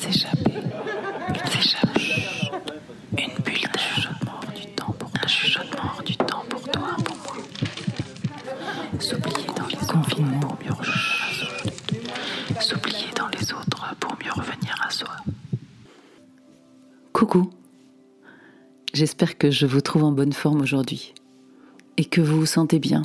S'échapper. S'échapper. Une bulle d'un chuchotement hors du temps pour hors du temps pour toi, pour moi. S'oublier dans les confinements pour mieux revenir à soi. S'oublier dans les autres pour mieux revenir à soi. Coucou. J'espère que je vous trouve en bonne forme aujourd'hui et que vous vous sentez bien.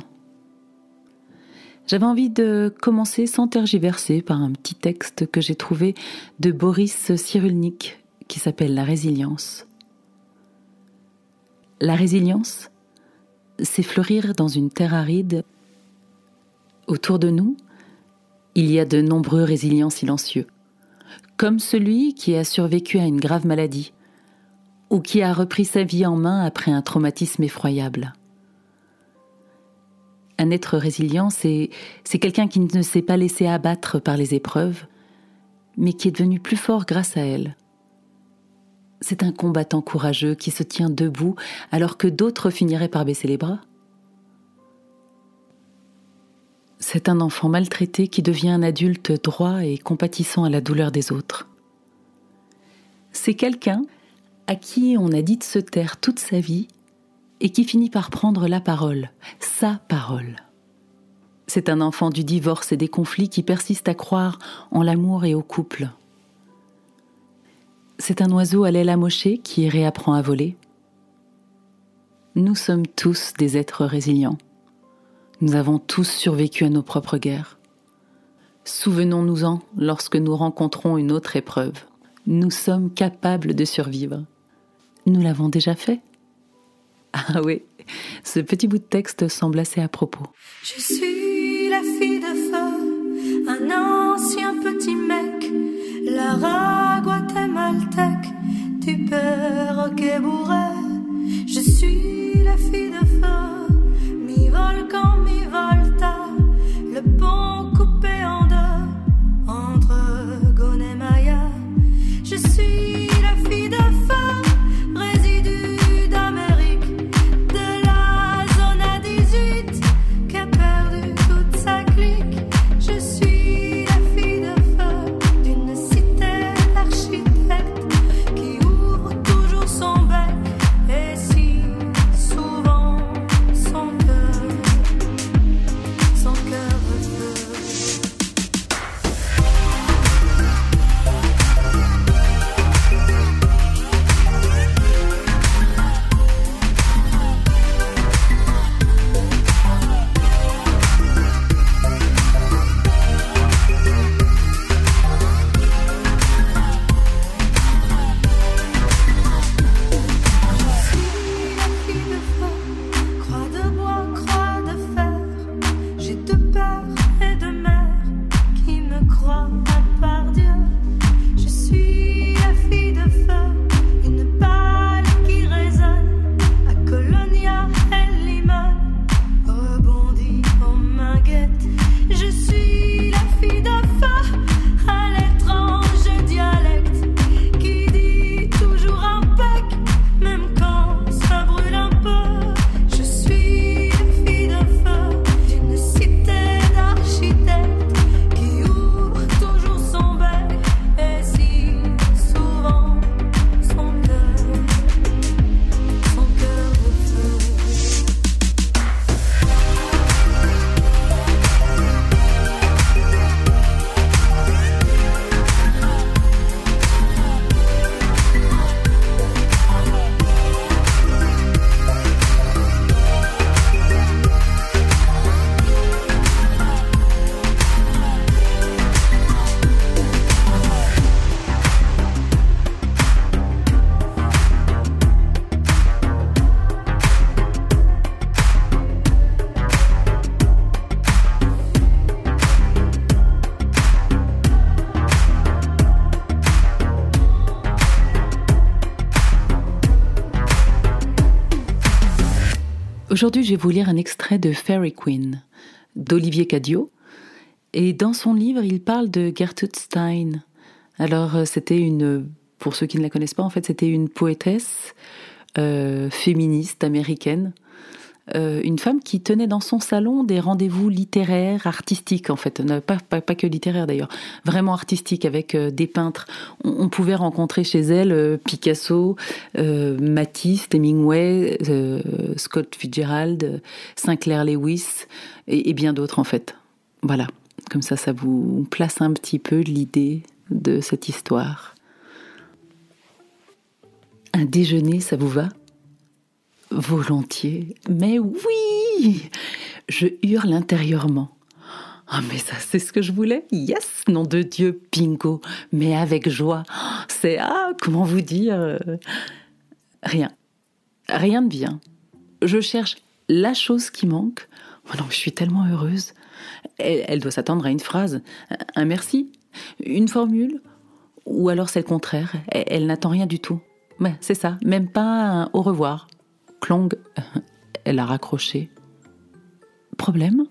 J'avais envie de commencer sans tergiverser par un petit texte que j'ai trouvé de Boris Cyrulnik qui s'appelle La résilience. La résilience, c'est fleurir dans une terre aride. Autour de nous, il y a de nombreux résilients silencieux, comme celui qui a survécu à une grave maladie ou qui a repris sa vie en main après un traumatisme effroyable. Un être résilient, c'est quelqu'un qui ne s'est pas laissé abattre par les épreuves, mais qui est devenu plus fort grâce à elles. C'est un combattant courageux qui se tient debout alors que d'autres finiraient par baisser les bras. C'est un enfant maltraité qui devient un adulte droit et compatissant à la douleur des autres. C'est quelqu'un à qui on a dit de se taire toute sa vie et qui finit par prendre la parole, sa parole. C'est un enfant du divorce et des conflits qui persiste à croire en l'amour et au couple. C'est un oiseau à l'aile amochée qui réapprend à voler. Nous sommes tous des êtres résilients. Nous avons tous survécu à nos propres guerres. Souvenons-nous-en lorsque nous rencontrons une autre épreuve. Nous sommes capables de survivre. Nous l'avons déjà fait ah oui, ce petit bout de texte semble assez à propos. Je suis la fille de feu, un ancien petit mec, la guatémaltèque du père bourré. Je suis la fille de feu, mi-volcan, mi-volta, Aujourd'hui, je vais vous lire un extrait de Fairy Queen d'Olivier Cadio. Et dans son livre, il parle de Gertrude Stein. Alors, euh, c'était une, pour ceux qui ne la connaissent pas, en fait, c'était une poétesse euh, féministe américaine euh, une femme qui tenait dans son salon des rendez-vous littéraires, artistiques en fait, pas, que littéraires d'ailleurs, vraiment artistiques avec euh, des peintres. On, pouvait rencontrer chez elle euh, Picasso, Matisse, Hemingway, Scott Fitzgerald, Sinclair Lewis et, et bien d'autres en fait. Voilà, comme ça ça vous place un petit peu l'idée de cette histoire. Un déjeuner, ça vous va? Volontiers. Mais oui Je hurle intérieurement. Ah mais ça c'est ce que je voulais. Yes, nom de Dieu, bingo. Mais avec joie. C'est ah, comment vous dire Rien. Rien de bien. Je cherche la chose qui manque. Oh non, je suis tellement heureuse. Elle, doit s'attendre à une phrase, un merci, une formule, ou alors c'est le contraire. Elle, n'attend rien du tout. Mais c'est ça, même pas un au revoir. Clong, elle a raccroché. Problème?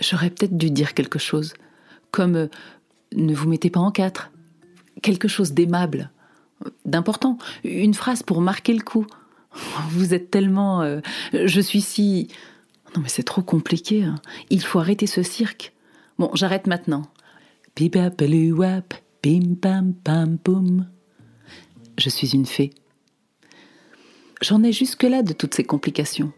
J'aurais peut-être dû dire quelque chose, comme euh, ne vous mettez pas en quatre. Quelque chose d'aimable, d'important, une phrase pour marquer le coup. Vous êtes tellement. Euh, je suis si. Non, mais c'est trop compliqué. Hein. Il faut arrêter ce cirque. Bon, j'arrête maintenant. Bim pam. Je suis une fée. J'en ai jusque-là de toutes ces complications.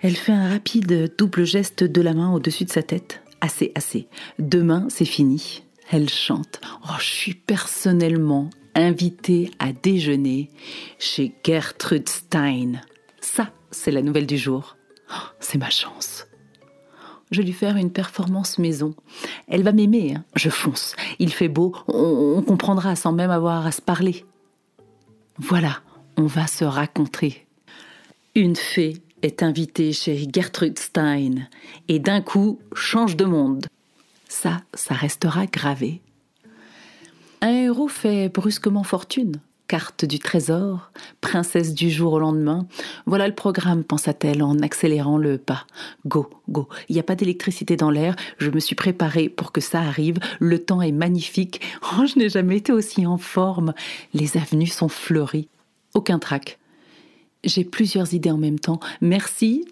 Elle fait un rapide double geste de la main au-dessus de sa tête. Assez, assez. Demain, c'est fini. Elle chante. Oh, je suis personnellement invitée à déjeuner chez Gertrude Stein. Ça, c'est la nouvelle du jour. Oh, c'est ma chance. Je vais lui faire une performance maison. Elle va m'aimer, hein. je fonce. Il fait beau, on comprendra sans même avoir à se parler. Voilà, on va se raconter. Une fée est invitée chez Gertrude Stein et d'un coup change de monde. Ça, ça restera gravé. Un héros fait brusquement fortune. Carte du trésor, princesse du jour au lendemain. Voilà le programme, pensa-t-elle en accélérant le pas. Go, go. Il n'y a pas d'électricité dans l'air. Je me suis préparée pour que ça arrive. Le temps est magnifique. Oh, je n'ai jamais été aussi en forme. Les avenues sont fleuries aucun trac. J'ai plusieurs idées en même temps. Merci.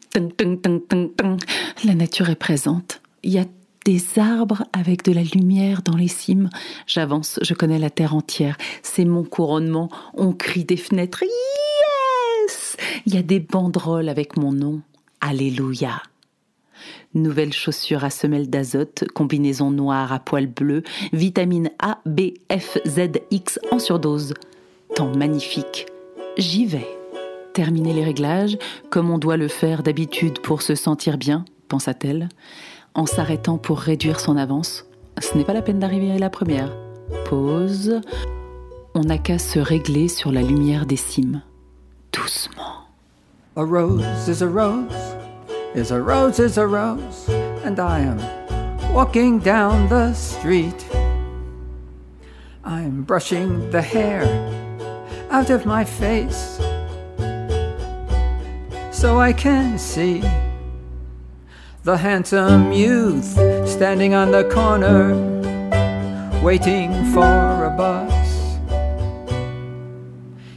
La nature est présente. Il y a des arbres avec de la lumière dans les cimes. J'avance, je connais la terre entière. C'est mon couronnement. On crie des fenêtres. Yes Il y a des banderoles avec mon nom. Alléluia. Nouvelles chaussures à semelle d'azote, combinaison noire à poils bleus, vitamine A, B, F, Z, X en surdose. Temps magnifique J'y vais. Terminer les réglages, comme on doit le faire d'habitude pour se sentir bien, pensa-t-elle, en s'arrêtant pour réduire son avance. Ce n'est pas la peine d'arriver à la première. Pause. On n'a qu'à se régler sur la lumière des cimes. Doucement. A rose is a rose, is a rose is a rose, and I am walking down the street. I'm brushing the hair out of my face so I can see the handsome youth standing on the corner waiting for a bus.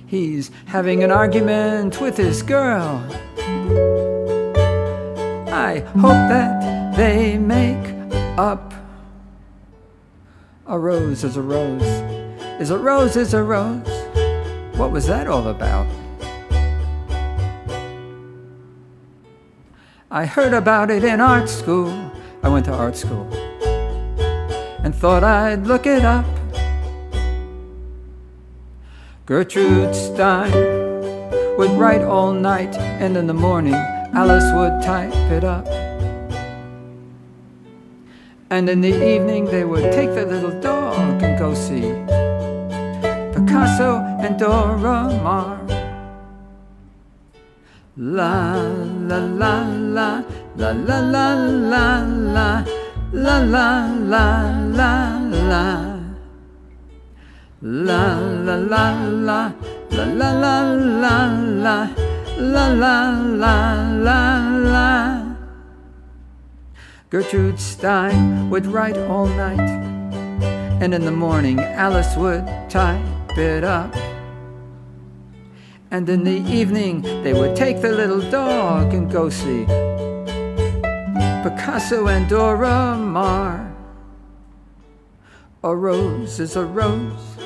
He's having an argument with his girl. I hope that they make up. A rose is a rose, is a rose is a rose. What was that all about? I heard about it in art school. I went to art school and thought I'd look it up. Gertrude Stein would write all night, and in the morning, Alice would type it up. And in the evening, they would take their little Picasso and Dora Maar. La la la la la la la la la la la la la la La la la la la la la la la la la la la la Gertrude Stein would write all night and in the morning Alice would it up. And in the evening, they would take the little dog and go see Picasso and Dora Maar. A rose is a rose,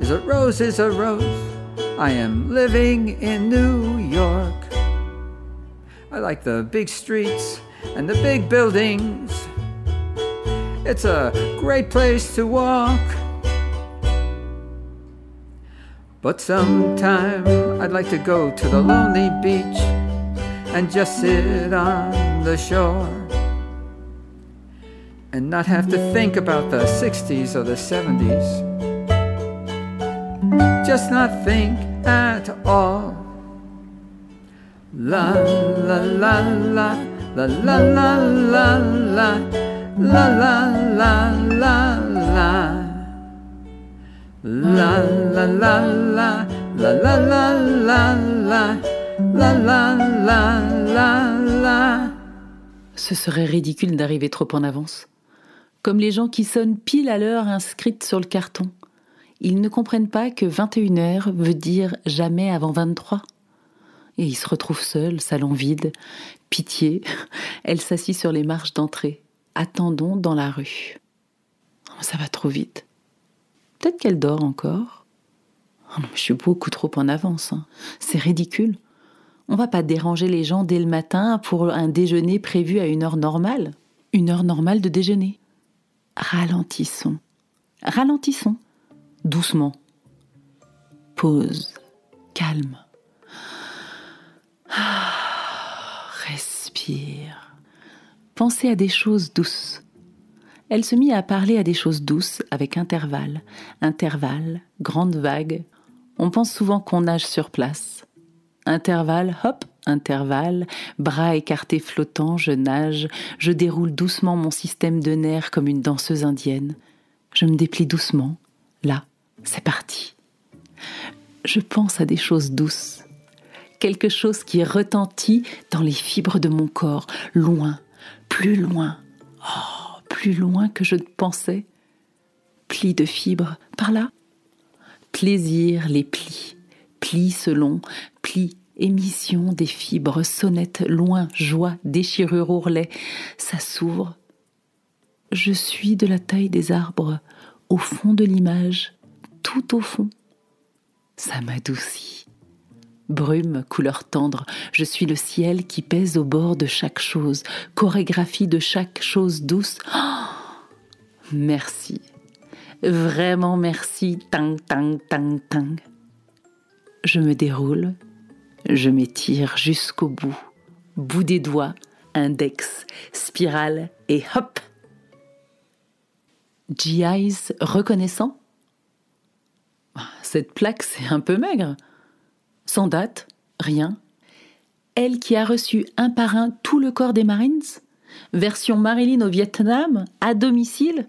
is a rose is a rose. I am living in New York. I like the big streets and the big buildings. It's a great place to walk. But sometime I'd like to go to the lonely beach and just sit on the shore and not have to think about the 60s or the 70s. Just not think at all. La la la la la la la la la la la la la la La la la la la la la la la la la la la la Ce serait ridicule d'arriver trop en avance. Comme les gens qui sonnent pile à l'heure inscrite sur le carton. Ils ne comprennent pas que 21 heures veut dire jamais avant 23. Et ils se retrouvent seuls, salon vide. Pitié, elle s'assit sur les marches d'entrée. Attendons dans la rue. Oh, ça va trop vite. Peut-être qu'elle dort encore. Oh je suis beaucoup trop en avance. hein. C'est ridicule. On va pas déranger les gens dès le matin pour un déjeuner prévu à une heure normale. Une heure normale de déjeuner. Ralentissons. Ralentissons. Doucement. Pause. Calme. Ah, respire. Pensez à des choses douces. Elle se mit à parler à des choses douces avec intervalle, intervalle, grande vague. On pense souvent qu'on nage sur place. Intervalle, hop, intervalle, bras écartés flottants, je nage, je déroule doucement mon système de nerfs comme une danseuse indienne. Je me déplie doucement. Là, c'est parti. Je pense à des choses douces. Quelque chose qui retentit dans les fibres de mon corps, loin, plus loin. Oh, plus loin que je ne pensais. Plis de fibres, par là. Plaisir, les plis. Plis selon, plis, émission des fibres, sonnette, loin, joie, déchirure, ourlet. Ça s'ouvre. Je suis de la taille des arbres, au fond de l'image, tout au fond. Ça m'adoucit. Brume, couleur tendre, je suis le ciel qui pèse au bord de chaque chose, chorégraphie de chaque chose douce. Oh merci. Vraiment merci. Tang, tang, tang, tang. Je me déroule, je m'étire jusqu'au bout. Bout des doigts, index, spirale et hop. GIs reconnaissant Cette plaque, c'est un peu maigre. Sans date, rien. Elle qui a reçu un par un tout le corps des Marines? Version Marilyn au Vietnam, à domicile?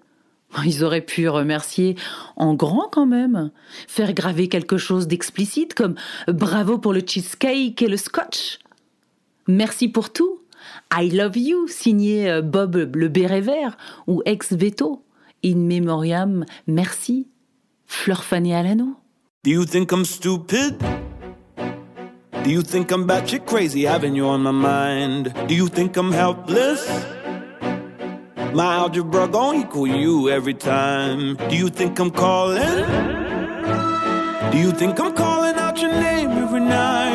Ils auraient pu remercier en grand quand même. Faire graver quelque chose d'explicite comme bravo pour le cheesecake et le scotch. Merci pour tout. I love you, signé euh, Bob le béret vert ou ex veto. In memoriam, merci. Fleur Fanny Alano. Do you think I'm stupid? Do you think I'm batshit crazy having you on my mind? Do you think I'm helpless? My algebra gon' equal you every time. Do you think I'm calling? Do you think I'm calling out your name every night?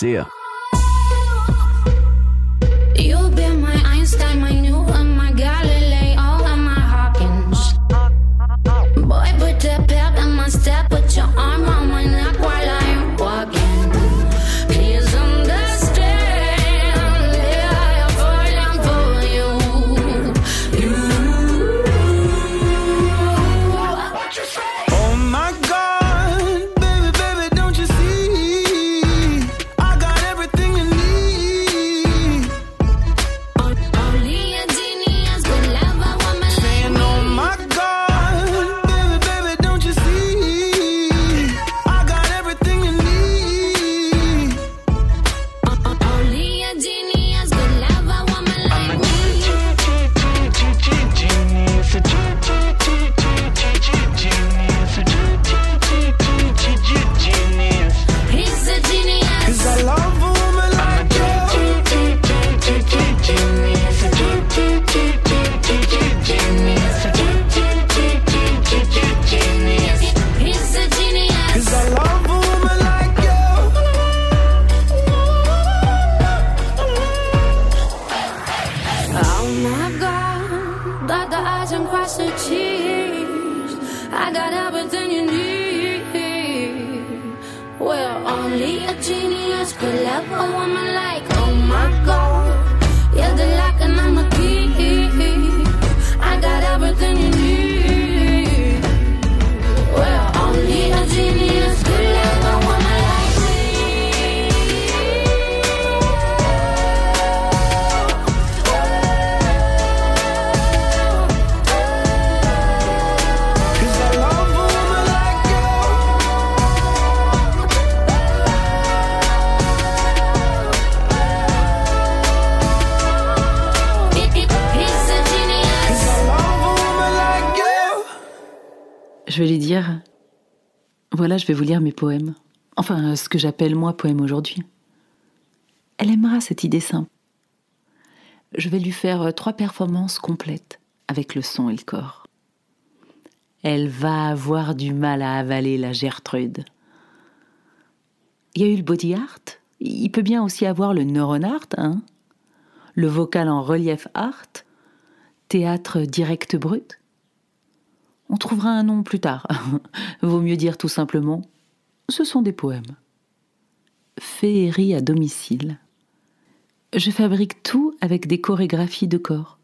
See ya. Je vais lui dire Voilà, je vais vous lire mes poèmes. Enfin, ce que j'appelle moi poème aujourd'hui. Elle aimera cette idée simple. Je vais lui faire euh, trois performances complètes avec le son et le corps. Elle va avoir du mal à avaler la Gertrude. Il y a eu le body art, il peut bien aussi avoir le neuron art, hein Le vocal en relief art, théâtre direct brut. On trouvera un nom plus tard. Vaut mieux dire tout simplement ce sont des poèmes. Féerie à domicile. Je fabrique tout avec des chorégraphies de corps.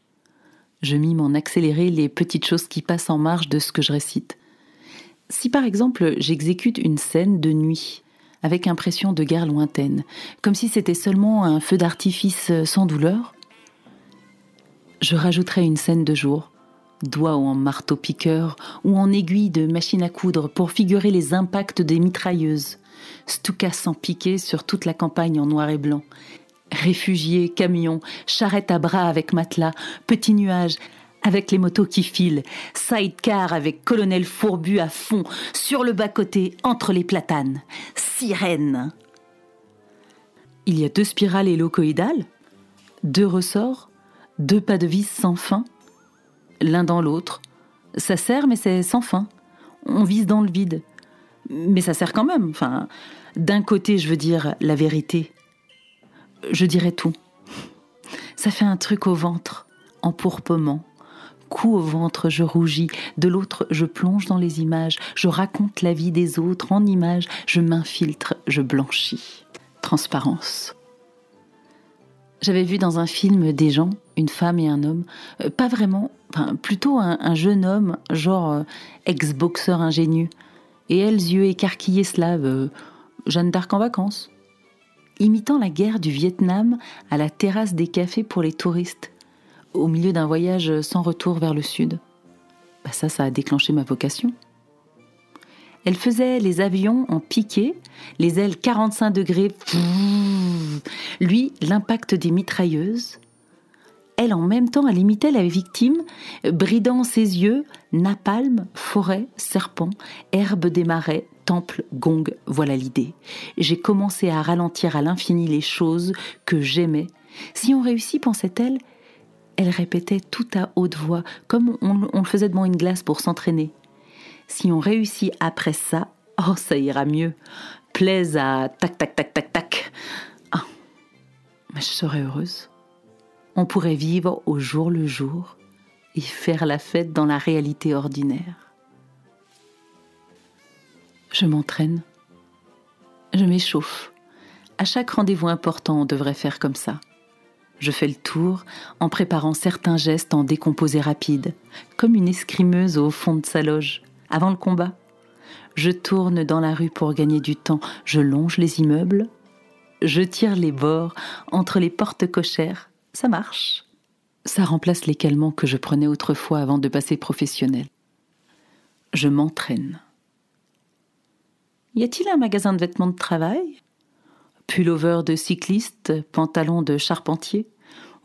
Je mime en accéléré les petites choses qui passent en marge de ce que je récite. Si par exemple j'exécute une scène de nuit, avec impression de guerre lointaine, comme si c'était seulement un feu d'artifice sans douleur, je rajouterai une scène de jour, doigts en marteau-piqueur ou en aiguille de machine à coudre pour figurer les impacts des mitrailleuses, Stuka sans piquer sur toute la campagne en noir et blanc. Réfugiés, camions, charrettes à bras avec matelas, petits nuages, avec les motos qui filent, sidecar avec colonel fourbu à fond, sur le bas-côté, entre les platanes, sirène. Il y a deux spirales hélocoïdales, deux ressorts, deux pas de vis sans fin, l'un dans l'autre. Ça sert, mais c'est sans fin. On vise dans le vide. Mais ça sert quand même. Enfin, d'un côté, je veux dire la vérité. Je dirais tout. Ça fait un truc au ventre, empourpement. Coup au ventre, je rougis. De l'autre, je plonge dans les images. Je raconte la vie des autres en images. Je m'infiltre, je blanchis. Transparence. J'avais vu dans un film des gens, une femme et un homme, euh, pas vraiment, enfin plutôt un, un jeune homme, genre euh, ex-boxeur ingénu, et elles, yeux écarquillés slaves, euh, Jeanne d'Arc en vacances, imitant la guerre du Vietnam à la terrasse des cafés pour les touristes, au milieu d'un voyage sans retour vers le sud. Bah ça, ça a déclenché ma vocation. Elle faisait les avions en piqué, les ailes 45 degrés. Lui, l'impact des mitrailleuses. Elle, en même temps, elle imitait la victime, bridant ses yeux, napalm, forêt, serpent, herbe des marais, temple, gong, voilà l'idée. J'ai commencé à ralentir à l'infini les choses que j'aimais. Si on réussit, pensait-elle, elle répétait tout à haute voix, comme on, on le faisait devant une glace pour s'entraîner. Si on réussit après ça, oh ça ira mieux. Plaise à tac tac tac tac tac. Mais je serais heureuse. On pourrait vivre au jour le jour et faire la fête dans la réalité ordinaire. Je m'entraîne. Je m'échauffe. À chaque rendez-vous important, on devrait faire comme ça. Je fais le tour en préparant certains gestes en décomposé rapide, comme une escrimeuse au fond de sa loge, avant le combat. Je tourne dans la rue pour gagner du temps, je longe les immeubles, je tire les bords entre les portes cochères. Ça marche. Ça remplace les calmants que je prenais autrefois avant de passer professionnel. Je m'entraîne. Y a-t-il un magasin de vêtements de travail? Pullover de cycliste, pantalon de charpentier,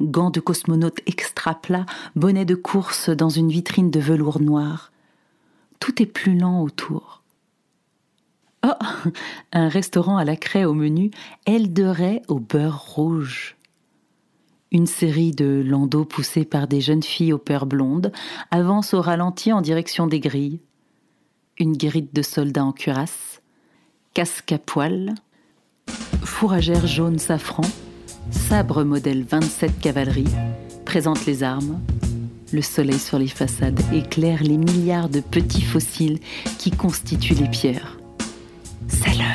gants de cosmonaute extra plat, bonnet de course dans une vitrine de velours noir. Tout est plus lent autour. Oh, un restaurant à la craie au menu, aile de raie au beurre rouge. Une série de landaux poussés par des jeunes filles aux peurs blondes avance au ralenti en direction des grilles. Une guérite de soldats en cuirasse, casque à poil, fourragère jaune safran, sabre modèle 27 cavalerie, présente les armes. Le soleil sur les façades éclaire les milliards de petits fossiles qui constituent les pierres. C'est.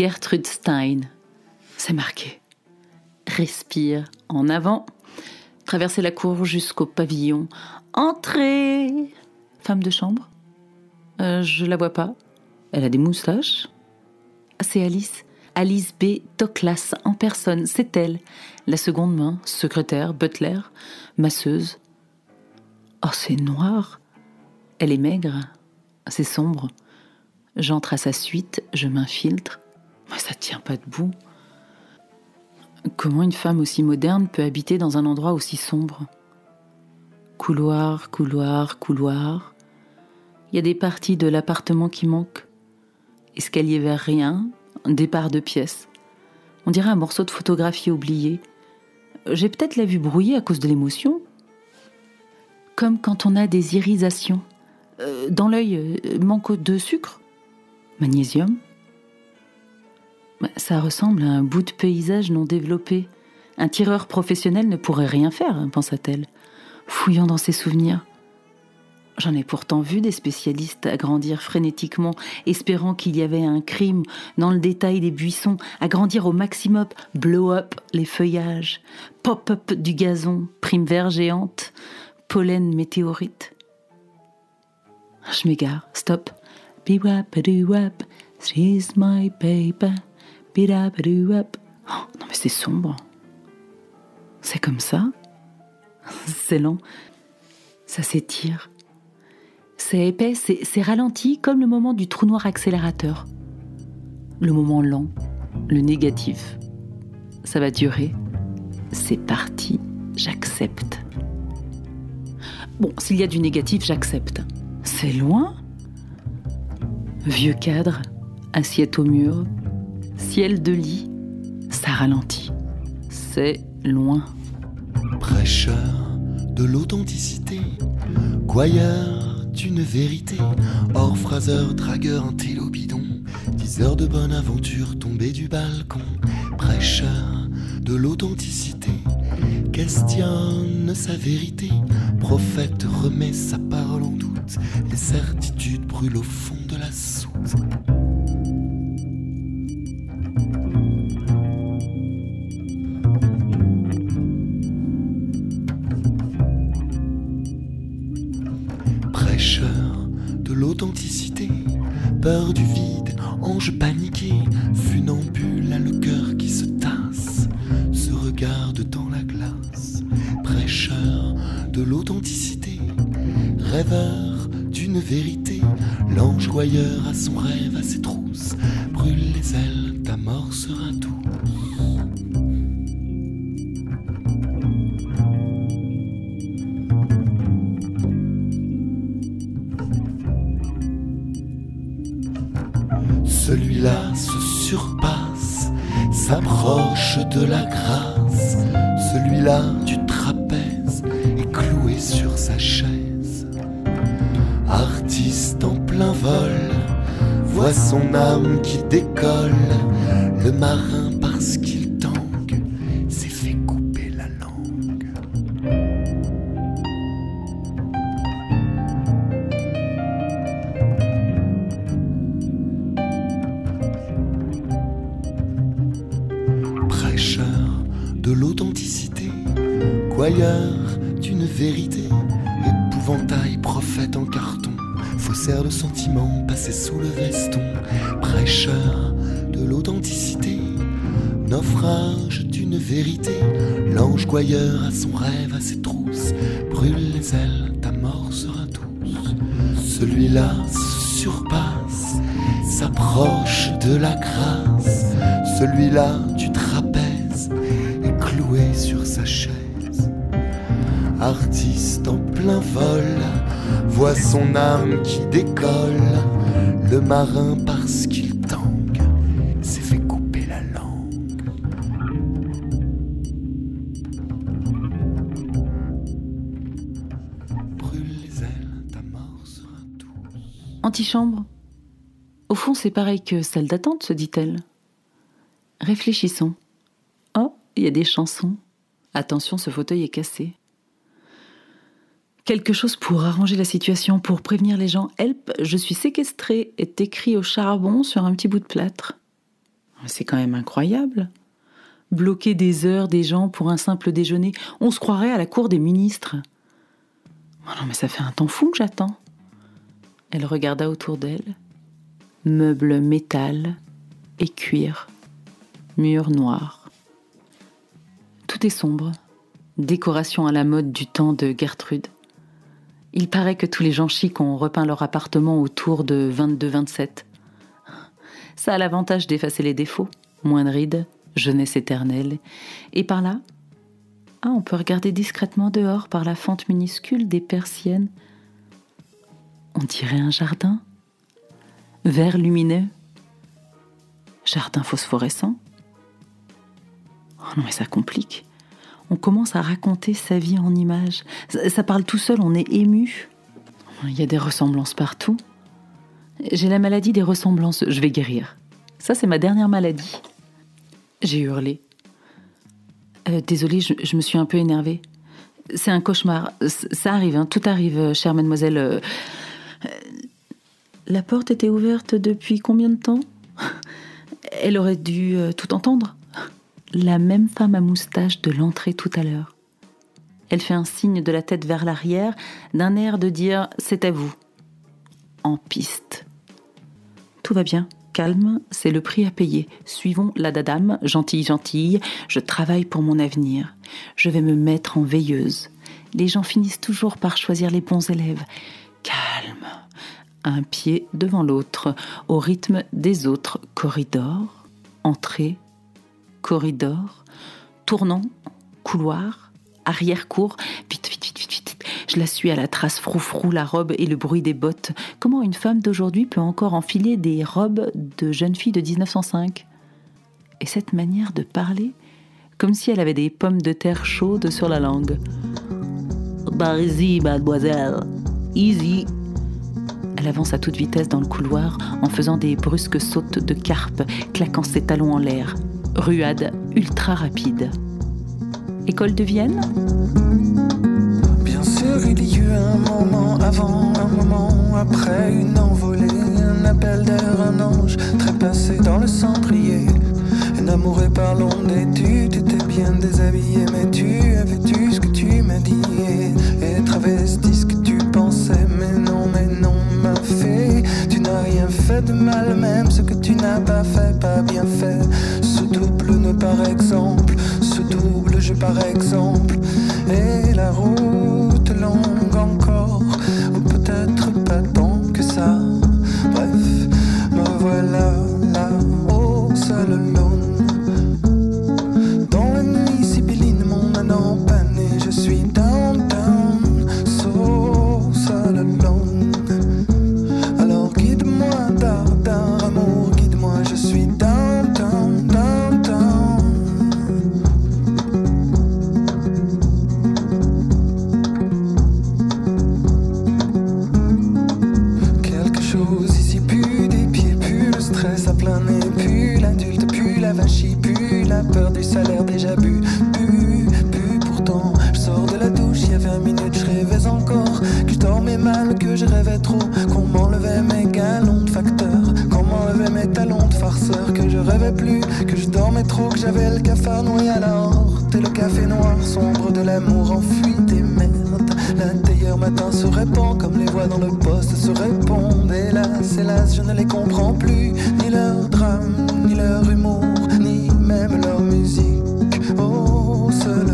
Gertrude Stein. C'est marqué. Respire en avant. Traverser la cour jusqu'au pavillon. Entrez Femme de chambre Euh, Je la vois pas. Elle a des moustaches Ah, C'est Alice. Alice B. Toklas en personne. C'est elle. La seconde main, secrétaire, butler, masseuse. Oh, c'est noir. Elle est maigre. C'est sombre. J'entre à sa suite, je m'infiltre. Mais ça tient pas debout. Comment une femme aussi moderne peut habiter dans un endroit aussi sombre? Couloir, couloir, couloir. Il y a des parties de l'appartement qui manquent. Escalier vers rien, départ de pièce. On dirait un morceau de photographie oublié. J'ai peut-être la vue brouillée à cause de l'émotion. Comme quand on a des irisations. Euh, dans l'œil, euh, manque de sucre? Magnésium? Ça ressemble à un bout de paysage non développé. Un tireur professionnel ne pourrait rien faire, pensa-t-elle, fouillant dans ses souvenirs. J'en ai pourtant vu des spécialistes agrandir frénétiquement, espérant qu'il y avait un crime dans le détail des buissons, agrandir au maximum, blow up les feuillages, pop up du gazon, prime vert géante, pollen météorite. Je m'égare, stop. Be-wap-a-doo-wap, she's my paper. Oh, non mais c'est sombre. C'est comme ça. C'est lent. Ça s'étire. C'est épais, c'est ralenti comme le moment du trou noir accélérateur. Le moment lent, le négatif. Ça va durer. C'est parti, j'accepte. Bon, s'il y a du négatif, j'accepte. C'est loin Vieux cadre, assiette au mur, ciel de lit, ça ralentit. C'est loin. Prêcheur de l'authenticité, Quoyeur une vérité. Or, phraseur, dragueur, un télo bidon. Dix heures de bonne aventure tombée du balcon. Prêcheur de l'authenticité. Questionne sa vérité. Prophète remet sa parole en doute. Les certitudes brûlent au fond de la soute. Peur du vide, ange paniqué, funambule a le cœur qui se tasse, se regarde dans la glace, prêcheur de l'authenticité, rêveur d'une vérité, l'ange voyeur a son rêve à ses trousses, Celui-là du trapèze est cloué sur sa chaise. Artiste en plein vol, voit son âme qui décolle. Le marin a son rêve, à ses trousses, brûle les ailes, ta mort sera douce. Celui-là se surpasse, s'approche de la grâce, celui-là du trapèze est cloué sur sa chaise. Artiste en plein vol, voit son âme qui décolle, le marin parce C'est pareil que salle d'attente, se dit-elle. Réfléchissons. Oh, il y a des chansons. Attention, ce fauteuil est cassé quelque chose pour arranger la situation, pour prévenir les gens. Help, je suis séquestré est écrit au charbon sur un petit bout de plâtre. C'est quand même incroyable. Bloquer des heures des gens pour un simple déjeuner, on se croirait à la cour des ministres. Oh non, mais ça fait un temps fou que j'attends. Elle regarda autour d'elle. Meubles métal et cuir. Murs noirs. Tout est sombre. Décoration à la mode du temps de Gertrude Il paraît que tous les gens chics ont repeint leur appartement autour de 22-27. Ça a l'avantage d'effacer les défauts. Moins de rides, jeunesse éternelle. Et par là, ah, on peut regarder discrètement dehors par la fente minuscule des persiennes. On dirait un jardin. Vert lumineux. Jardin phosphorescent. Oh non, mais ça complique. On commence à raconter sa vie en images. Ça, parle tout seul, on est ému. Il y a des ressemblances partout. J'ai la maladie des ressemblances, je vais guérir. Ça, c'est ma dernière maladie. J'ai hurlé. Euh, désolée, je, me suis un peu énervée. C'est un cauchemar. Ça arrive, hein, tout arrive, euh, chère mademoiselle. Euh, La porte était ouverte depuis combien de temps? Elle aurait dû euh, tout entendre. La même femme à moustache de l'entrée tout à l'heure. Elle fait un signe de la tête vers l'arrière, d'un air de dire c'est à vous. En piste. Tout va bien, calme, c'est le prix à payer. Suivons la dadame, gentille, gentille, je travaille pour mon avenir. Je vais me mettre en veilleuse. Les gens finissent toujours par choisir les bons élèves. Calme. Un pied devant l'autre, au rythme des autres. Corridor, entrée, corridor, tournant, couloir, arrière-cour. Vite, vite, vite, vite, vite. Je la suis à la trace froufrou, la robe et le bruit des bottes. Comment une femme d'aujourd'hui peut encore enfiler des robes de jeune fille de 1905 Et cette manière de parler, comme si elle avait des pommes de terre chaudes sur la langue. Mademoiselle. Easy. Elle avance à toute vitesse dans le couloir en faisant des brusques sautes de carpe, claquant ses talons en l'air. Ruade ultra rapide. École de Vienne? Bien sûr, il y eut un moment avant, un moment après, une envolée, un appel d'air, un ange trépassé dans le cendrier. Un amoureux par l'onde et tu t'étais bien déshabillé, mais tu tu de mal, même ce que tu n'as pas fait, pas bien fait. Ce double ne par exemple, ce double jeu par exemple, se répand comme les voix dans le poste se répondent. Hélas, hélas, je ne les comprends plus. Ni leur drame, ni leur humour, ni même leur musique. Oh, seul.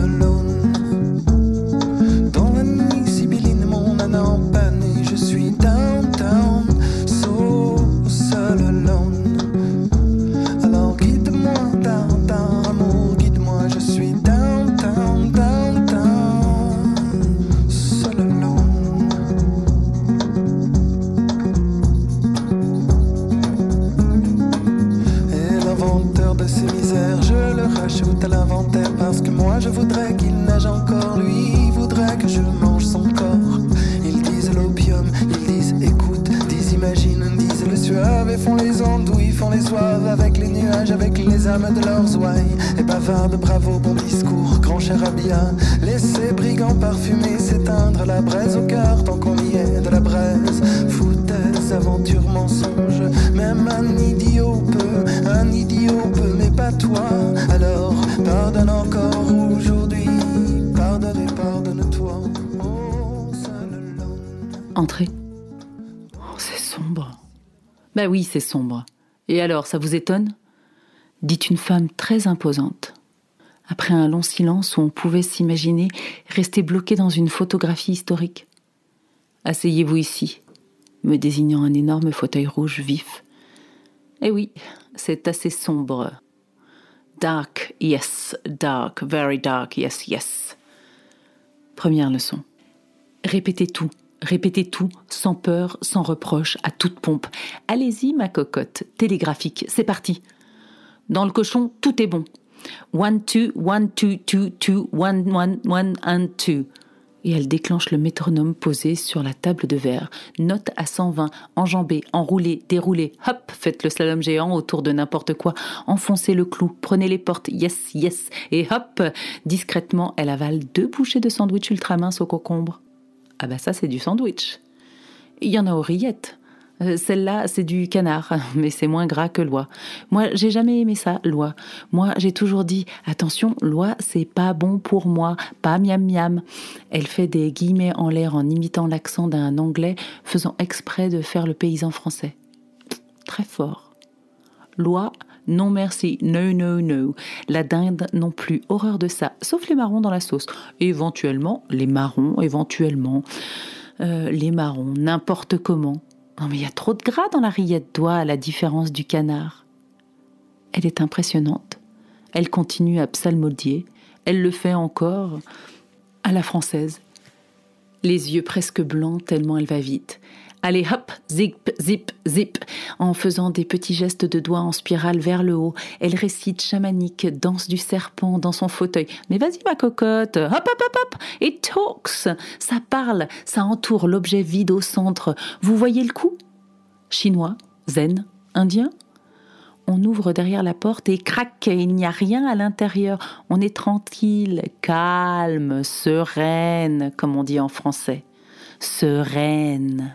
De leurs ouailles. Et bavardent, bravo, bon discours, grand charabia. Laissez brigands parfumés s'éteindre la braise au cœur tant qu'on y est de la braise. Foutaise, aventure, mensonge, même un idiot peut, un idiot peut, mais pas toi. Alors pardonne encore aujourd'hui, pardonne et pardonne-toi. Oh. Entrez. Oh, c'est sombre. Bah oui, c'est sombre. Et alors, ça vous étonne? Dit une femme très imposante. Après un long silence où on pouvait s'imaginer rester bloqué dans une photographie historique. Asseyez-vous ici, me désignant un énorme fauteuil rouge vif. Eh oui, c'est assez sombre. Dark, yes, dark, very dark, yes, yes. Première leçon. Répétez tout, répétez tout, sans peur, sans reproche, à toute pompe. Allez-y, ma cocotte, télégraphique, c'est parti. Dans le cochon, tout est bon. One, two, one, two, two, two, one, one, one, and two. Et elle déclenche le métronome posé sur la table de verre. Note à 120, enjambé, enroulé, déroulé. Hop, faites le slalom géant autour de n'importe quoi. Enfoncez le clou, prenez les portes. Yes, yes. Et hop, discrètement, elle avale deux bouchées de sandwich ultra mince au concombre. Ah bah ça, c'est du sandwich. Il y en a aux rillettes. Euh, celle-là, c'est du canard, mais c'est moins gras que l'oie. Moi, j'ai jamais aimé ça, l'oie. Moi, j'ai toujours dit, attention, l'oie, c'est pas bon pour moi, pas miam miam. Elle fait des guillemets en l'air en imitant l'accent d'un anglais, faisant exprès de faire le paysan français. Très fort. L'oie, non merci, no, no, no. La dinde non plus, horreur de ça, sauf les marrons dans la sauce. Éventuellement, les marrons, éventuellement. Euh, les marrons, n'importe comment. Non mais il y a trop de gras dans la rillette d'oie à la différence du canard. Elle est impressionnante. Elle continue à psalmodier. Elle le fait encore à la française. Les yeux presque blancs tellement elle va vite. Allez hop, zip, zip, zip, en faisant des petits gestes de doigts en spirale vers le haut. Elle récite chamanique, danse du serpent dans son fauteuil. Mais vas-y ma cocotte, hop, hop, hop, hop, et talks. Ça parle, ça entoure l'objet vide au centre. Vous voyez le coup? Chinois, zen, indien on ouvre derrière la porte et crac, il n'y a rien à l'intérieur. On est tranquille, calme, sereine, comme on dit en français. Sereine.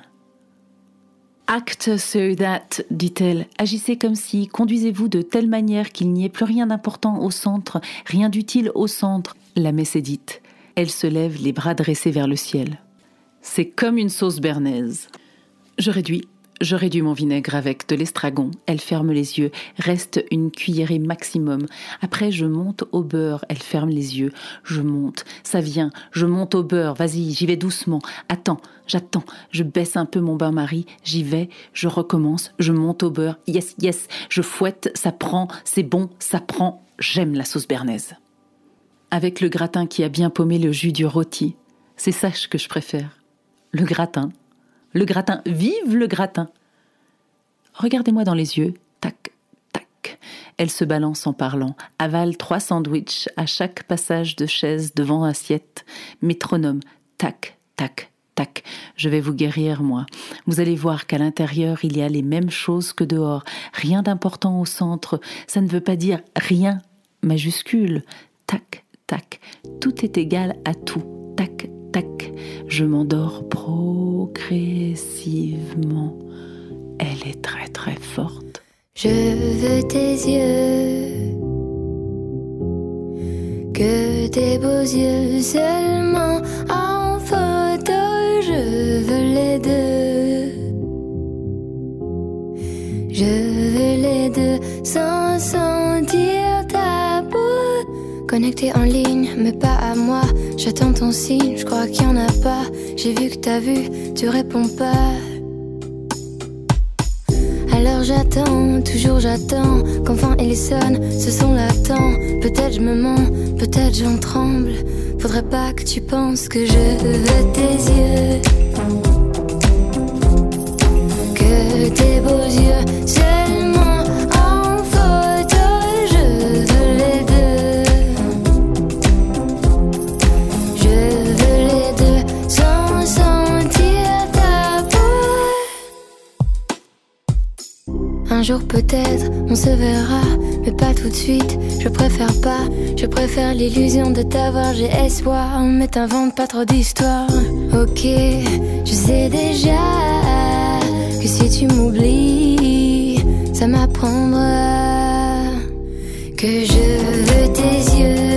Act so that, dit-elle. Agissez comme si, conduisez-vous de telle manière qu'il n'y ait plus rien d'important au centre, rien d'utile au centre. La messe est dite. Elle se lève, les bras dressés vers le ciel. C'est comme une sauce bernaise. Je réduis, je réduis mon vinaigre avec de l'estragon. Elle ferme les yeux. Reste une cuillerée maximum. Après, je monte au beurre. Elle ferme les yeux. Je monte. Ça vient. Je monte au beurre. Vas-y, j'y vais doucement. Attends, j'attends. Je baisse un peu mon bain-marie. J'y vais. Je recommence. Je monte au beurre. Yes, yes. Je fouette. Ça prend. C'est bon. Ça prend. J'aime la sauce bernaise. Avec le gratin qui a bien paumé le jus du rôti. C'est ça que je préfère. Le gratin, le gratin, vive le gratin. Regardez-moi dans les yeux. Tac, tac. Elle se balance en parlant, avale trois sandwichs à chaque passage de chaise devant assiette. Métronome. Tac, tac, tac. Je vais vous guérir, moi. Vous allez voir qu'à l'intérieur, il y a les mêmes choses que dehors. Rien d'important au centre. Ça ne veut pas dire rien majuscule. Tac, tac. Tout est égal à tout. Tac, je m'endors progressivement. Elle est très très forte. Je veux tes yeux, que tes beaux yeux seulement en photo, je veux les deux. Je veux les deux sans sentir. Connecté en ligne, mais pas à moi. J'attends ton signe, je crois qu'il y en a pas. J'ai vu que t'as vu, tu réponds pas. Alors j'attends, toujours j'attends qu'enfin il sonne, ce son l'attend. Peut-être je me mens, peut-être j'en tremble. Faudrait pas que tu penses que je veux tes yeux. Peut-être on se verra, mais pas tout de suite. Je préfère pas, je préfère l'illusion de t'avoir. J'ai espoir, mais t'invente pas trop d'histoires. Ok, je sais déjà que si tu m'oublies, ça m'apprendra que je veux tes yeux.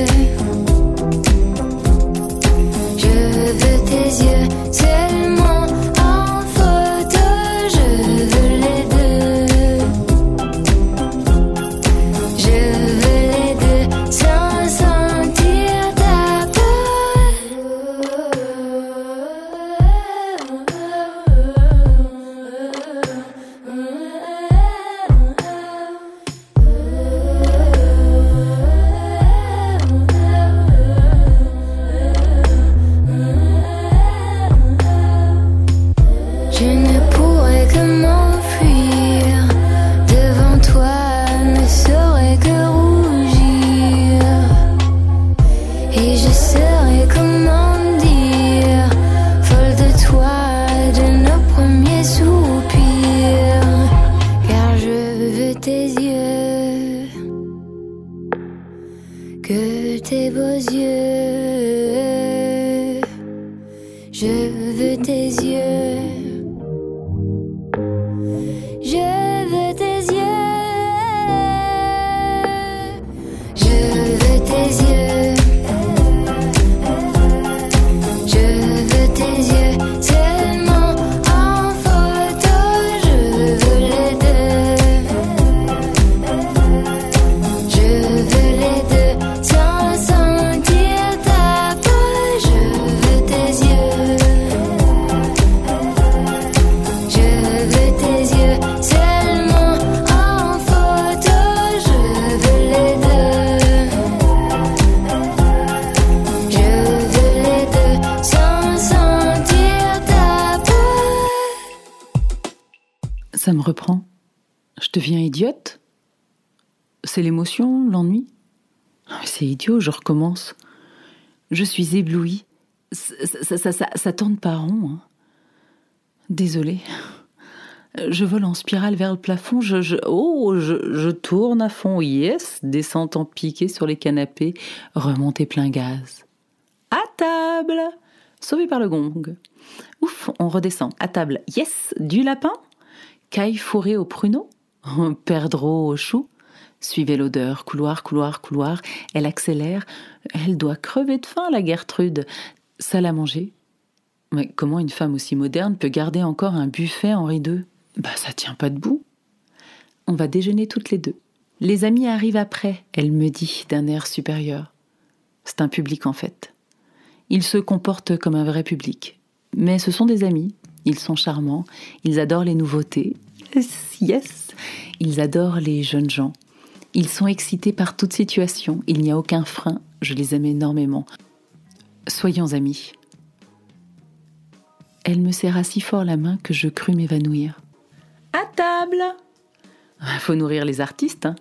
Idiot, je recommence. Je suis éblouie. Ça, tourne pas rond. Hein. Désolée. Je vole en spirale vers le plafond. Je, oh, je, je, tourne à fond. Yes, descente en piqué sur les canapés, remontée plein gaz. À table Sauvé par le gong. Ouf, on redescend. À table. Yes, du lapin caille fourrée au pruneau, perdreau au chou. Suivez l'odeur, couloir, couloir, couloir. Elle accélère. Elle doit crever de faim, la Gertrude. Salle à manger. Mais comment une femme aussi moderne peut garder encore un buffet Henri II Bah, ça tient pas debout. On va déjeuner toutes les deux. Les amis arrivent après, elle me dit d'un air supérieur. C'est un public en fait. Ils se comportent comme un vrai public. Mais ce sont des amis, ils sont charmants, ils adorent les nouveautés. Yes, Ils adorent les jeunes gens. Ils sont excités par toute situation. Il n'y a aucun frein. Je les aime énormément. Soyons amis. Elle me serra si fort la main que je crus m'évanouir. À table Faut nourrir les artistes. Hein.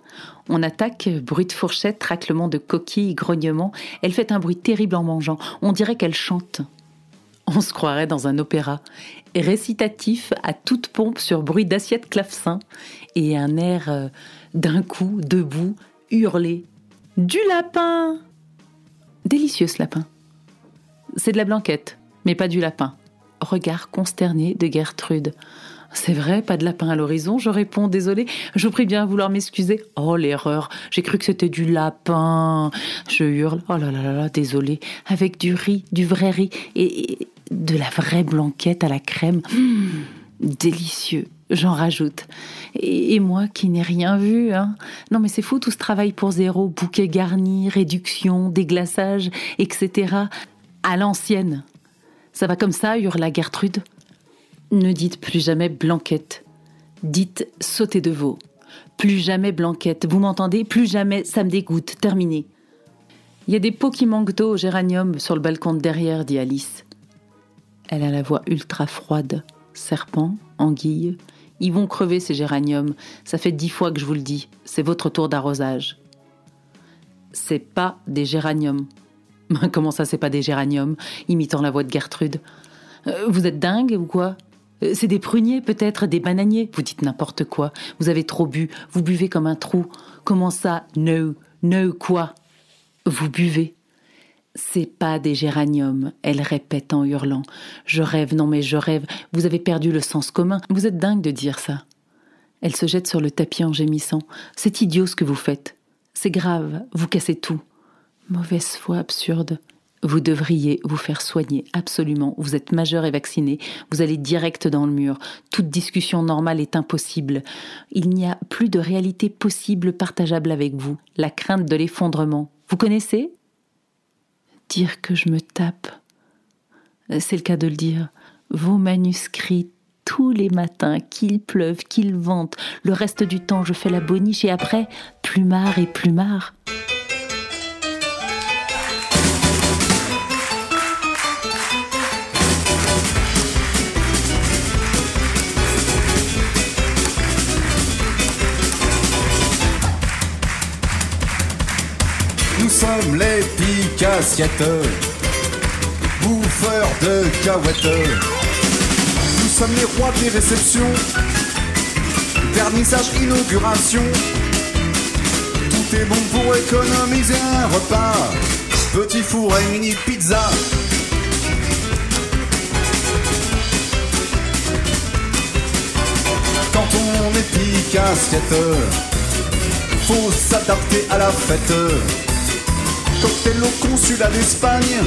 On attaque, bruit de fourchette, raclement de coquilles, grognement. Elle fait un bruit terrible en mangeant. On dirait qu'elle chante. On se croirait dans un opéra. Récitatif à toute pompe sur bruit d'assiette clavecin et un air euh, d'un coup, debout, hurlé. Du lapin Délicieux ce lapin. C'est de la blanquette, mais pas du lapin. Regard consterné de Gertrude. C'est vrai, pas de lapin à l'horizon, je réponds, désolé, je prie bien vouloir m'excuser. Oh l'erreur, j'ai cru que c'était du lapin. Je hurle, oh là là là là, désolé, avec du riz, du vrai riz, et, de la vraie blanquette à la crème. Mmh, délicieux, j'en rajoute. Et, moi qui n'ai rien vu, hein. Non mais c'est fou tout ce travail pour zéro, bouquet garni, réduction, déglaçage, etc. À l'ancienne. Ça va comme ça, hurla Gertrude? Ne dites plus jamais blanquette. Dites sauter de veau. Plus jamais blanquette. Vous m'entendez? Plus jamais, ça me dégoûte. Terminé. Il y a des pots qui manquent d'eau au géranium sur le balcon de derrière, dit Alice. Elle a la voix ultra froide. Serpent, anguille, ils vont crever ces géraniums. Ça fait dix fois que je vous le dis. C'est votre tour d'arrosage. C'est pas des géraniums. Comment ça, c'est pas des géraniums? Imitant la voix de Gertrude. Euh, vous êtes dingue ou quoi? Euh, C'est des pruniers, peut-être, des bananiers. Vous dites n'importe quoi. Vous avez trop bu. Vous buvez comme un trou. Comment ça No, no quoi? Vous buvez. C'est pas des géraniums, elle répète en hurlant. Je rêve, non mais je rêve, vous avez perdu le sens commun, vous êtes dingue de dire ça. Elle se jette sur le tapis en gémissant. C'est idiot ce que vous faites. C'est grave, vous cassez tout. Mauvaise foi absurde. Vous devriez vous faire soigner, absolument. Vous êtes majeur et vacciné. Vous allez direct dans le mur. Toute discussion normale est impossible. Il n'y a plus de réalité possible partageable avec vous. La crainte de l'effondrement. Vous connaissez? Dire que je me tape, c'est le cas de le dire, vos manuscrits tous les matins, qu'il pleuve, qu'il vente, le reste du temps je fais la boniche et après, plumard et plumard. Nous sommes les picassiettes, bouffeurs de cahuètes. Nous sommes les rois des réceptions, vernissage, inauguration. tout est bon pour économiser un repas. Petit four et mini pizza. Quand on est pique faut s'adapter à la fête. Cocktail au consulat d'Espagne,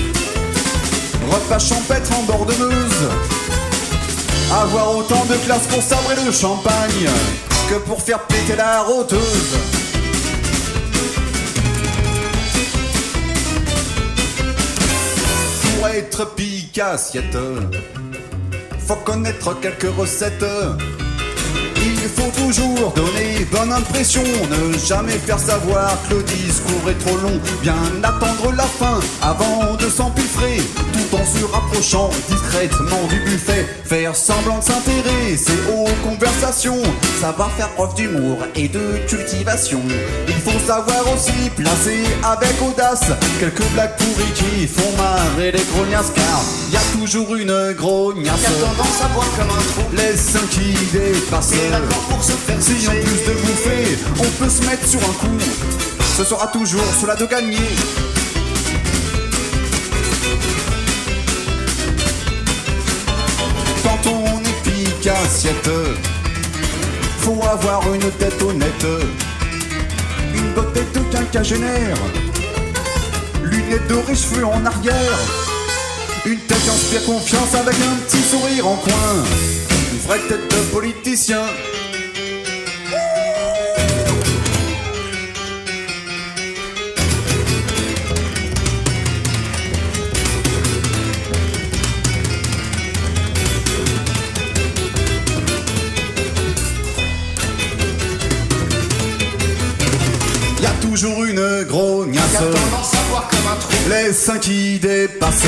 repas champêtre en bord de Meuse. Avoir autant de classe pour sabrer le champagne que pour faire péter la roteuse. Pour être pique assiette, faut connaître quelques recettes. Il faut toujours donner bonne impression, ne jamais faire savoir que le discours est trop long. Bien attendre la fin avant de s'empiffrer, tout en se rapprochant discrètement du buffet. Faire semblant de s'intéresser aux conversations, savoir faire preuve d'humour et de cultivation. Faut savoir aussi placer avec audace quelques blagues pourries qui font marrer les grognasses, car y a toujours une grognasse. tendance à boire comme un trou. Les seins qui dépassent. Et d'accord pour se faire Si en plus de bouffer, on peut se mettre sur un coup, ce sera toujours cela de gagner. Quand on est pique assiette, faut avoir une tête honnête, une tête de quinquagénaire, lunettes dorées, cheveux en arrière, une tête qui inspire confiance avec un petit sourire en coin, une vraie tête de politicien. Toujours une grognasse. Qui a tendance à boire comme un trou. Les seins qui dépassent.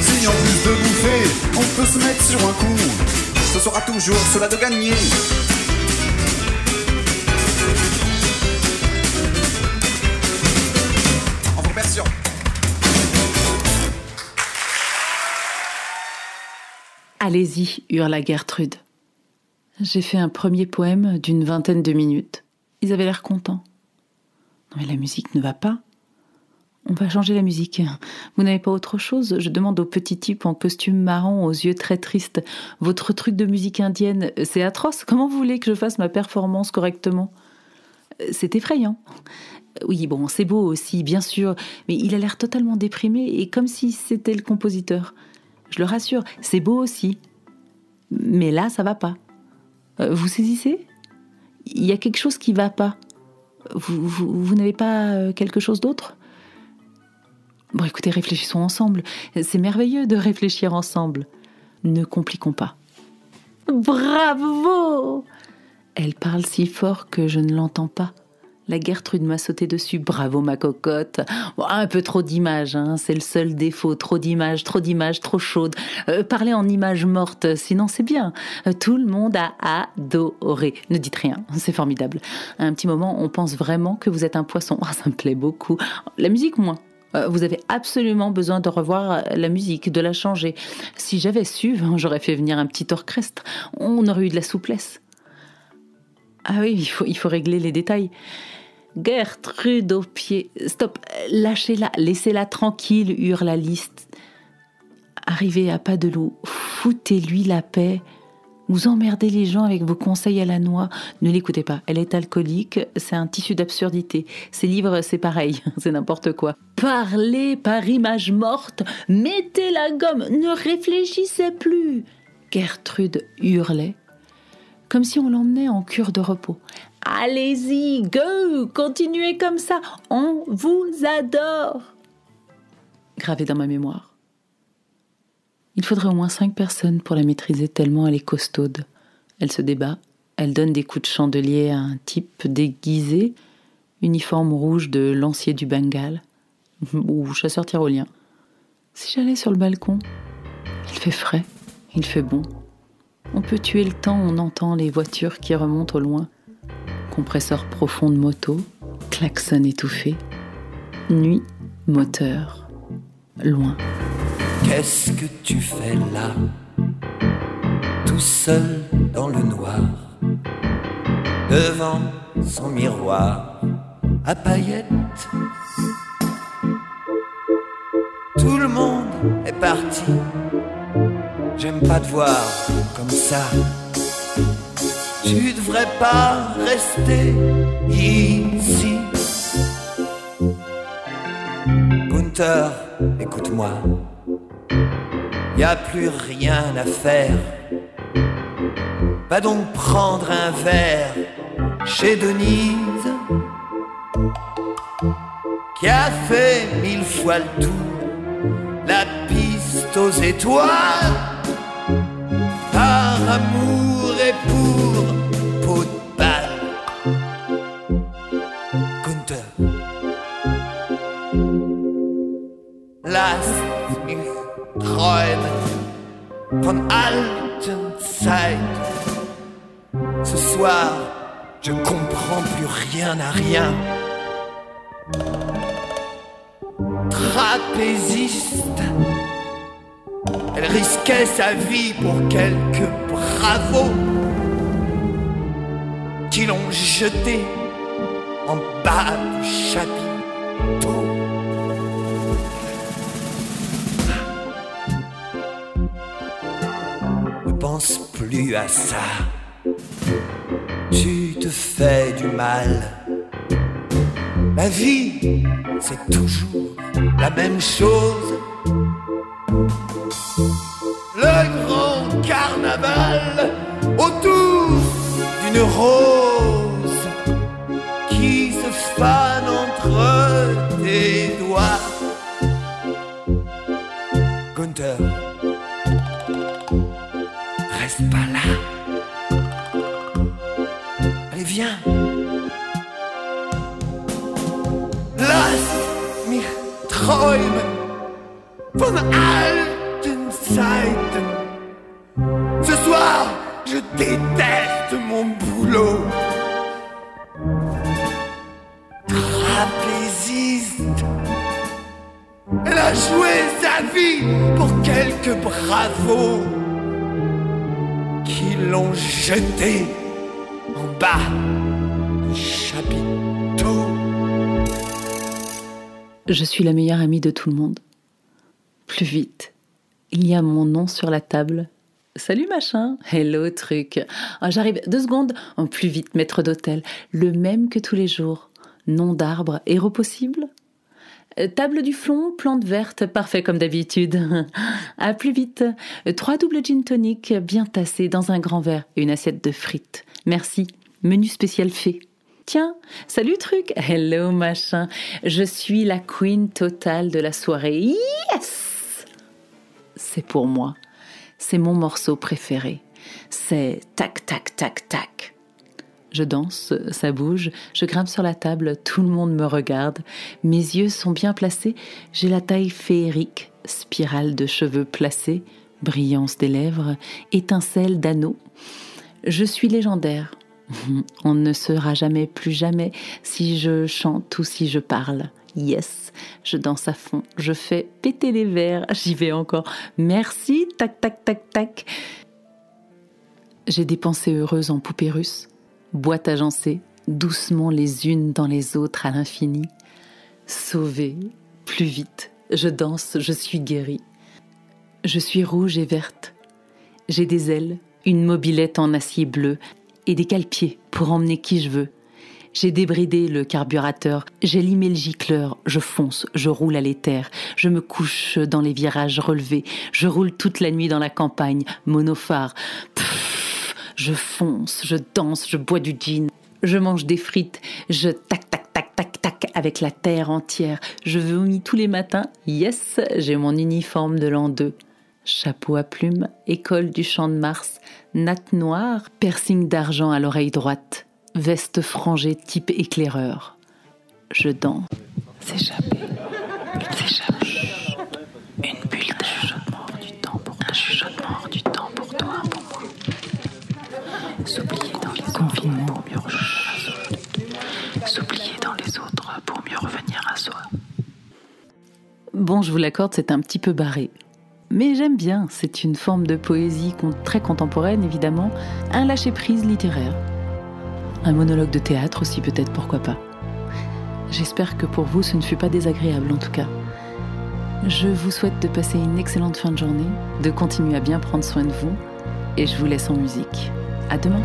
Si en plus de bouffer, on peut se mettre sur un coup, ce sera toujours cela de gagner. En. Allez-y, hurla Gertrude. J'ai fait un premier poème d'une vingtaine de minutes. Ils avaient l'air contents. Mais la musique ne va pas. On va changer la musique. Vous n'avez pas autre chose? Je demande au petit type en costume marron, aux yeux très tristes. Votre truc de musique indienne, c'est atroce. Comment vous voulez que je fasse ma performance correctement? C'est effrayant. Oui, bon, c'est beau aussi, bien sûr, mais il a l'air totalement déprimé et comme si c'était le compositeur. Je le rassure, c'est beau aussi. Mais là, ça va pas. Euh, Vous saisissez? Il y a quelque chose qui va pas. Vous, vous, vous n'avez pas euh, quelque chose d'autre? Bon, écoutez, réfléchissons ensemble. C'est merveilleux de réfléchir ensemble. Ne compliquons pas. Bravo Elle parle si fort que je ne l'entends pas. La Gertrude m'a sauté dessus. Bravo, ma cocotte. Un peu trop d'images, hein, c'est le seul défaut. Trop d'images, trop d'images, trop chaudes. Euh, parlez en images mortes, sinon c'est bien. Euh, tout le monde a adoré. Ne dites rien, c'est formidable. Un petit moment, on pense vraiment que vous êtes un poisson. Ah, ça me plaît beaucoup. La musique, moins. Euh, Vous avez absolument besoin de revoir la musique, de la changer. Si j'avais su, j'aurais fait venir un petit orchestre. On aurait eu de la souplesse. Ah oui, il faut, il faut régler les détails. Gertrude au pied. Stop, lâchez-la, laissez-la tranquille, hurle liste. Arrivez à pas de loup, foutez-lui la paix. Vous emmerdez les gens avec vos conseils à la noix. Ne l'écoutez pas, elle est alcoolique, c'est un tissu d'absurdité. Ses livres, c'est pareil, c'est n'importe quoi. Parlez par image morte, mettez la gomme, ne réfléchissez plus. Gertrude hurlait, comme si on l'emmenait en cure de repos. Allez-y, go, continuez comme ça, on vous adore. Gravé dans ma mémoire. Il faudrait au moins cinq personnes pour la maîtriser tellement elle est costaude. Elle se débat, elle donne des coups de chandelier à un type déguisé, uniforme rouge de lancier du Bengale ou chasseur tyrolien. Si j'allais sur le balcon, il fait frais, il fait bon. On peut tuer le temps, on entend les voitures qui remontent au loin. Compresseur profond de moto, klaxon étouffé. Nuit, moteur, loin. Qu'est-ce que tu fais là Tout seul dans le noir Devant son miroir à paillettes? Tout le monde est parti. J'aime pas te voir comme ça. Tu devrais pas rester ici. Gunther, écoute-moi. Y a plus rien à faire. Va donc prendre un verre chez Denise, qui a fait mille fois le tour, la piste aux étoiles, par amour Träumen alten. Ce soir, je comprends plus rien à rien. Trapéziste, elle risquait sa vie pour quelques bravos qui l'ont jeté en bas du chapiteau. Plus à ça tu te fais du mal. La vie, c'est toujours la même chose. Le grand carnaval autour d'une rose la meilleure amie de tout le monde. Plus vite. Il y a mon nom sur la table. Salut machin. Hello truc. Ah, J'arrive deux secondes. Plus vite, maître d'hôtel. Le même que tous les jours. Nom d'arbre. Héros possible Euh, Table du flon, plante verte, parfait comme d'habitude. À plus vite. Trois doubles gin tonic, bien tassés dans un grand verre et une assiette de frites. Merci. Menu spécial fait. Tiens, salut truc. Hello machin. Je suis la queen totale de la soirée. Yes C'est pour moi. C'est mon morceau préféré. C'est tac tac tac tac. Je danse, ça bouge, je grimpe sur la table, tout le monde me regarde. Mes yeux sont bien placés, j'ai la taille féerique, spirale de cheveux placés, brillance des lèvres, étincelle d'anneaux. Je suis légendaire. On ne sera jamais plus jamais si je chante ou si je parle. Yes, je danse à fond, je fais péter les verres, j'y vais encore. Merci, tac tac tac tac. J'ai des pensées heureuses en poupées russes, boîte agencée, doucement les unes dans les autres à l'infini. Sauvée, plus vite, je danse, je suis guérie. Je suis rouge et verte. J'ai des ailes, une mobilette en acier bleu et des cale-pieds pour emmener qui je veux. J'ai débridé le carburateur, j'ai limé le gicleur, je fonce, je roule à l'éther, je me couche dans les virages relevés, je roule toute la nuit dans la campagne, monophare. Pff, je fonce, je danse, je bois du gin, je mange des frites, je tac tac tac tac tac avec la terre entière, je vomis tous les matins, yes, j'ai mon uniforme de l'an 2. Chapeau à plumes, école du champ de Mars, natte noire, piercing d'argent à l'oreille droite, veste frangée type éclaireur. Je danse. S'échapper. S'échapper. Une bulle hors du temps pour du temps pour toi, pour moi. S'oublier dans les confinements pour mieux revenir à soi. S'oublier dans les autres pour mieux revenir à soi. Bon, je vous l'accorde, c'est un petit peu barré mais j'aime bien. C'est une forme de poésie très contemporaine, évidemment, un lâcher-prise littéraire. Un monologue de théâtre aussi, peut-être, pourquoi pas. J'espère que pour vous, ce ne fut pas désagréable, en tout cas. Je vous souhaite de passer une excellente fin de journée, de continuer à bien prendre soin de vous, et je vous laisse en musique. À demain.